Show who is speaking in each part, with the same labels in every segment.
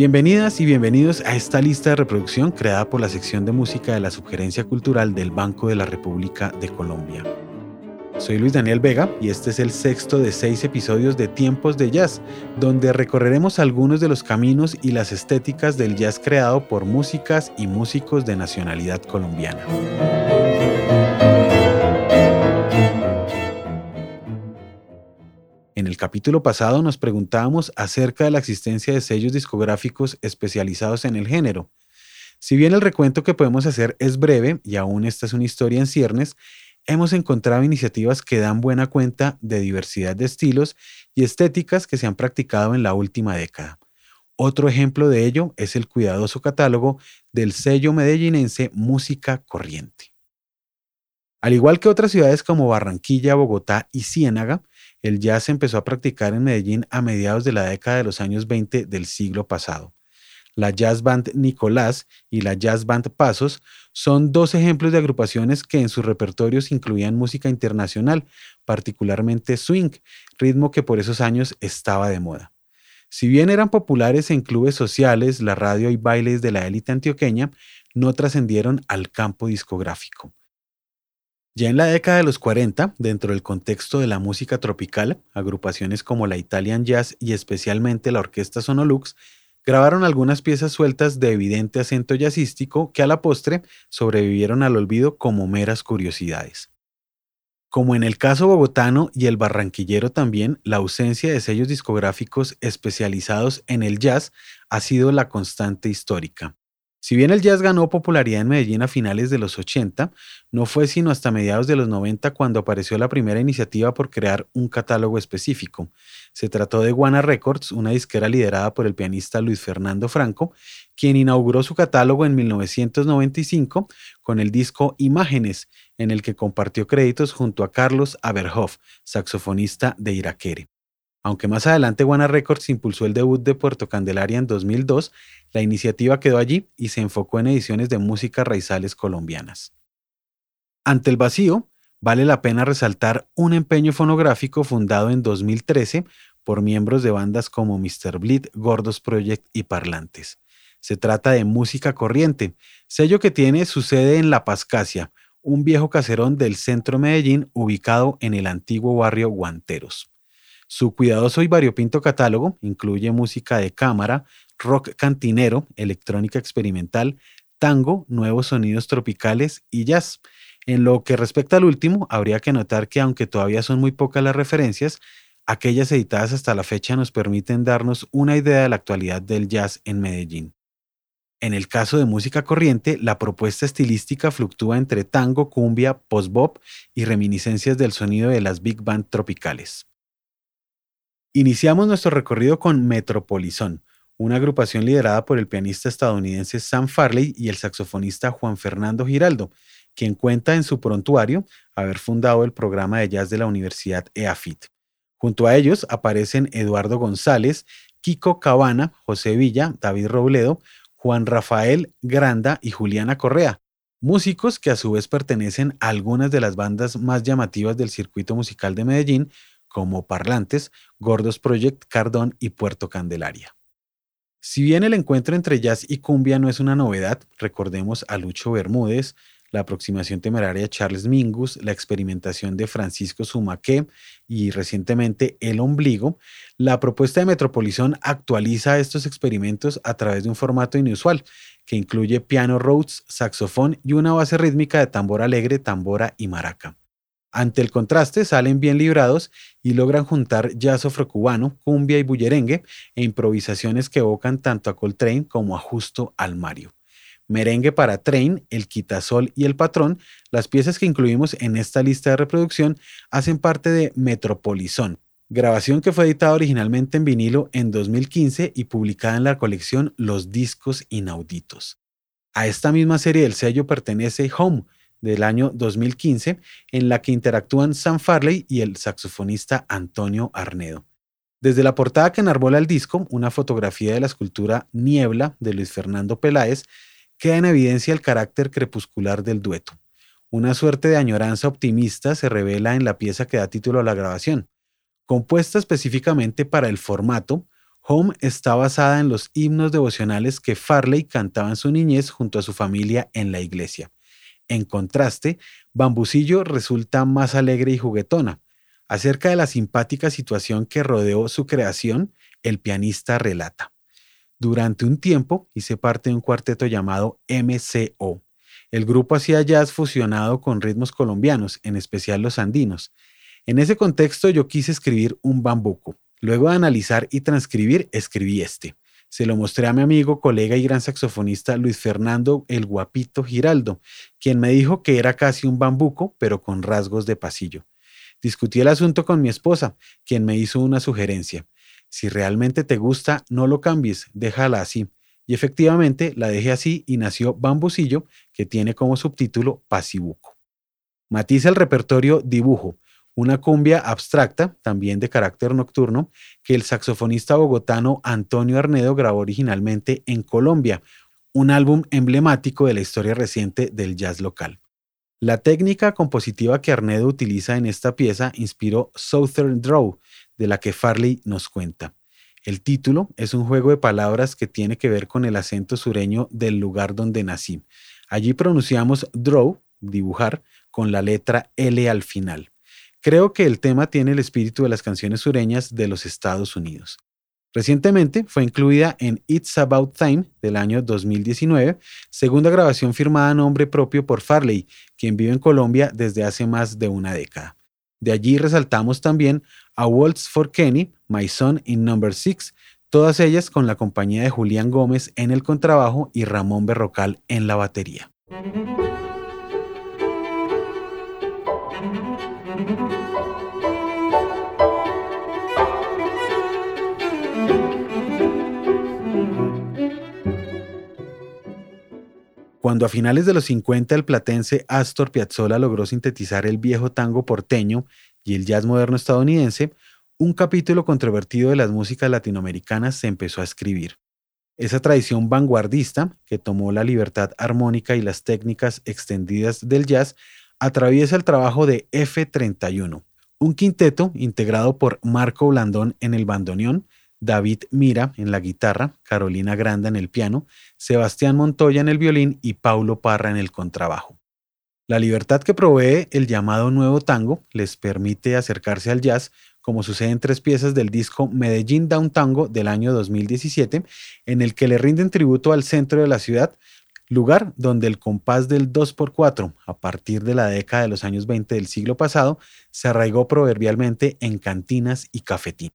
Speaker 1: Bienvenidas y bienvenidos a esta lista de reproducción creada por la sección de música de la Subgerencia Cultural del Banco de la República de Colombia. Soy Luis Daniel Vega y este es el sexto de seis episodios de Tiempos de Jazz, donde recorreremos algunos de los caminos y las estéticas del jazz creado por músicas y músicos de nacionalidad colombiana. Capítulo pasado nos preguntábamos acerca de la existencia de sellos discográficos especializados en el género. Si bien el recuento que podemos hacer es breve y aún esta es una historia en ciernes, hemos encontrado iniciativas que dan buena cuenta de diversidad de estilos y estéticas que se han practicado en la última década. Otro ejemplo de ello es el cuidadoso catálogo del sello medellinense Música Corriente. Al igual que otras ciudades como Barranquilla, Bogotá y Ciénaga, el jazz empezó a practicar en Medellín a mediados de la década de los años 20 del siglo pasado. La Jazz Band Nicolás y la Jazz Band Pasos son dos ejemplos de agrupaciones que en sus repertorios incluían música internacional, particularmente swing, ritmo que por esos años estaba de moda. Si bien eran populares en clubes sociales, la radio y bailes de la élite antioqueña, no trascendieron al campo discográfico. Ya en la década de los 40, dentro del contexto de la música tropical, agrupaciones como la Italian Jazz y especialmente la Orquesta Sonolux grabaron algunas piezas sueltas de evidente acento jazzístico que a la postre sobrevivieron al olvido como meras curiosidades. Como en el caso bogotano y el barranquillero también, la ausencia de sellos discográficos especializados en el jazz ha sido la constante histórica. Si bien el jazz ganó popularidad en Medellín a finales de los 80, no fue sino hasta mediados de los 90 cuando apareció la primera iniciativa por crear un catálogo específico. Se trató de Guana Records, una disquera liderada por el pianista Luis Fernando Franco, quien inauguró su catálogo en 1995 con el disco Imágenes, en el que compartió créditos junto a Carlos Aberhoff, saxofonista de Iraquere. Aunque más adelante Guana Records impulsó el debut de Puerto Candelaria en 2002, la iniciativa quedó allí y se enfocó en ediciones de música raizales colombianas. Ante el vacío, vale la pena resaltar un empeño fonográfico fundado en 2013 por miembros de bandas como Mr. Bleed, Gordos Project y Parlantes. Se trata de Música Corriente, sello que tiene su sede en La Pascasia, un viejo caserón del centro de Medellín ubicado en el antiguo barrio Guanteros. Su cuidadoso y variopinto catálogo incluye música de cámara, rock cantinero, electrónica experimental, tango, nuevos sonidos tropicales y jazz. En lo que respecta al último, habría que notar que aunque todavía son muy pocas las referencias, aquellas editadas hasta la fecha nos permiten darnos una idea de la actualidad del jazz en Medellín. En el caso de música corriente, la propuesta estilística fluctúa entre tango, cumbia, post-bop y reminiscencias del sonido de las big band tropicales. Iniciamos nuestro recorrido con Metropolizón, una agrupación liderada por el pianista estadounidense Sam Farley y el saxofonista Juan Fernando Giraldo, quien cuenta en su prontuario haber fundado el programa de jazz de la Universidad EAFIT. Junto a ellos aparecen Eduardo González, Kiko Cabana, José Villa, David Robledo, Juan Rafael Granda y Juliana Correa, músicos que a su vez pertenecen a algunas de las bandas más llamativas del circuito musical de Medellín, como Parlantes, Gordos Project, Cardón y Puerto Candelaria. Si bien el encuentro entre jazz y cumbia no es una novedad, recordemos a Lucho Bermúdez, la aproximación temeraria de Charles Mingus, la experimentación de Francisco Sumaque y recientemente El Ombligo, la propuesta de Metropolizón actualiza estos experimentos a través de un formato inusual que incluye piano Rhodes, saxofón y una base rítmica de tambor alegre, tambora y maraca. Ante el contraste salen bien librados y logran juntar jazz afrocubano, cumbia y bullerengue e improvisaciones que evocan tanto a Coltrane como a Justo al Mario. Merengue para Train, El Quitasol y El Patrón, las piezas que incluimos en esta lista de reproducción hacen parte de Metropolizón, grabación que fue editada originalmente en vinilo en 2015 y publicada en la colección Los Discos Inauditos. A esta misma serie del sello pertenece Home, del año 2015, en la que interactúan Sam Farley y el saxofonista Antonio Arnedo. Desde la portada que enarbola el disco, una fotografía de la escultura Niebla de Luis Fernando Peláez, queda en evidencia el carácter crepuscular del dueto. Una suerte de añoranza optimista se revela en la pieza que da título a la grabación. Compuesta específicamente para el formato, Home está basada en los himnos devocionales que Farley cantaba en su niñez junto a su familia en la iglesia. En contraste, Bambucillo resulta más alegre y juguetona. Acerca de la simpática situación que rodeó su creación, el pianista relata. Durante un tiempo hice parte de un cuarteto llamado MCO. El grupo hacía jazz fusionado con ritmos colombianos, en especial los andinos. En ese contexto yo quise escribir un bambuco. Luego de analizar y transcribir, escribí este. Se lo mostré a mi amigo, colega y gran saxofonista Luis Fernando el Guapito Giraldo, quien me dijo que era casi un bambuco, pero con rasgos de pasillo. Discutí el asunto con mi esposa, quien me hizo una sugerencia. Si realmente te gusta, no lo cambies, déjala así. Y efectivamente la dejé así y nació Bambucillo, que tiene como subtítulo Pasibuco. Matiza el repertorio Dibujo, una cumbia abstracta, también de carácter nocturno, que el saxofonista bogotano Antonio Arnedo grabó originalmente en Colombia, un álbum emblemático de la historia reciente del jazz local. La técnica compositiva que Arnedo utiliza en esta pieza inspiró Southern Draw, de la que Farley nos cuenta. El título es un juego de palabras que tiene que ver con el acento sureño del lugar donde nací. Allí pronunciamos draw, dibujar, con la letra L al final. Creo que el tema tiene el espíritu de las canciones sureñas de los Estados Unidos. Recientemente fue incluida en It's About Time del año 2019, segunda grabación firmada a nombre propio por Farley, quien vive en Colombia desde hace más de una década. De allí resaltamos también a Waltz for Kenny, My Son in Number 6, todas ellas con la compañía de Julián Gómez en el contrabajo y Ramón Berrocal en la batería. Cuando a finales de los 50 el platense Astor Piazzolla logró sintetizar el viejo tango porteño y el jazz moderno estadounidense, un capítulo controvertido de las músicas latinoamericanas se empezó a escribir. Esa tradición vanguardista, que tomó la libertad armónica y las técnicas extendidas del jazz, atraviesa el trabajo de F31, un quinteto integrado por Marco Blandón en el bandoneón, David Mira en la guitarra, Carolina Granda en el piano, Sebastián Montoya en el violín y Paulo Parra en el contrabajo. La libertad que provee el llamado nuevo tango les permite acercarse al jazz, como sucede en tres piezas del disco Medellín Down Tango del año 2017, en el que le rinden tributo al centro de la ciudad, lugar donde el compás del 2x4, a partir de la década de los años 20 del siglo pasado, se arraigó proverbialmente en cantinas y cafetín.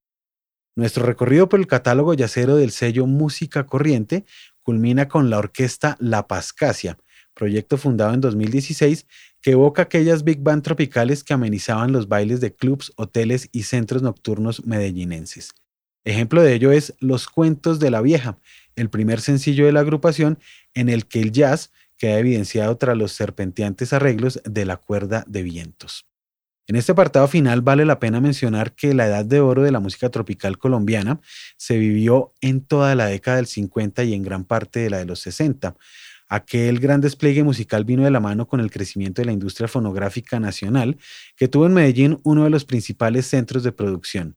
Speaker 1: Nuestro recorrido por el catálogo yacero del sello Música Corriente culmina con la orquesta La Pascasia, proyecto fundado en 2016 que evoca aquellas big band tropicales que amenizaban los bailes de clubs, hoteles y centros nocturnos medellinenses. Ejemplo de ello es Los Cuentos de la Vieja, el primer sencillo de la agrupación en el que el jazz queda evidenciado tras los serpenteantes arreglos de la cuerda de vientos. En este apartado final vale la pena mencionar que la edad de oro de la música tropical colombiana se vivió en toda la década del 50 y en gran parte de la de los 60. Aquel gran despliegue musical vino de la mano con el crecimiento de la industria fonográfica nacional, que tuvo en Medellín uno de los principales centros de producción.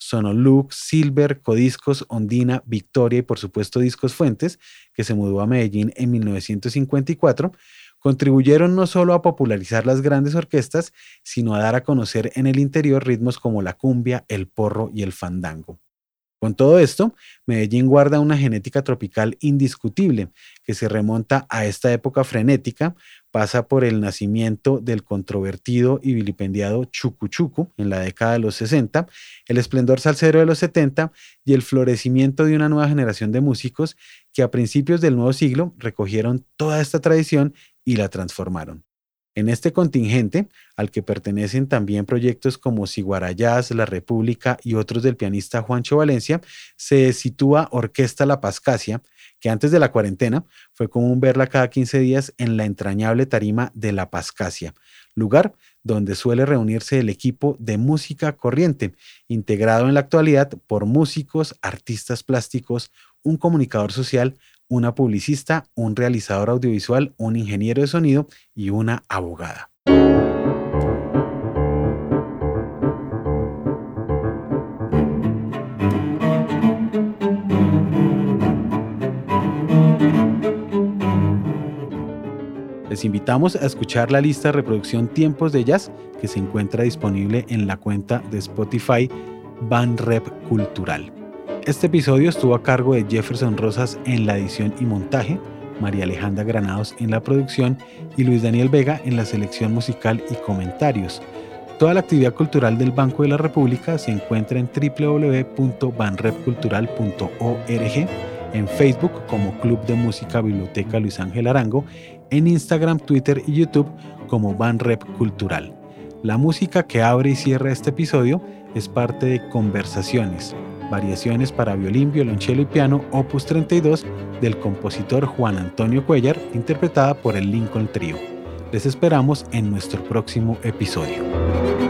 Speaker 1: Sonolux, Silver, Codiscos, Ondina, Victoria y por supuesto Discos Fuentes, que se mudó a Medellín en 1954, contribuyeron no solo a popularizar las grandes orquestas, sino a dar a conocer en el interior ritmos como la cumbia, el porro y el fandango. Con todo esto, Medellín guarda una genética tropical indiscutible que se remonta a esta época frenética, pasa por el nacimiento del controvertido y vilipendiado Chucuchucu en la década de los 60, el esplendor salsero de los 70 y el florecimiento de una nueva generación de músicos que a principios del nuevo siglo recogieron toda esta tradición y la transformaron. En este contingente, al que pertenecen también proyectos como Siguarayás, La República y otros del pianista Juancho Valencia, se sitúa Orquesta La Pascasia, que antes de la cuarentena fue común verla cada 15 días en la entrañable tarima de La Pascasia, lugar donde suele reunirse el equipo de música corriente, integrado en la actualidad por músicos, artistas plásticos, un comunicador social, una publicista, un realizador audiovisual, un ingeniero de sonido y una abogada. Les invitamos a escuchar la lista de reproducción Tiempos de Jazz que se encuentra disponible en la cuenta de Spotify Banrep Cultural. Este episodio estuvo a cargo de Jefferson Rosas en la edición y montaje, María Alejandra Granados en la producción y Luis Daniel Vega en la selección musical y comentarios. Toda la actividad cultural del Banco de la República se encuentra en www.banrepcultural.org, en Facebook como Club de Música Biblioteca Luis Ángel Arango en Instagram, Twitter y YouTube como Banrep Cultural. La música que abre y cierra este episodio es parte de Conversaciones, variaciones para violín, violonchelo y piano, opus 32 del compositor Juan Antonio Cuellar, interpretada por el Lincoln Trio. Les esperamos en nuestro próximo episodio.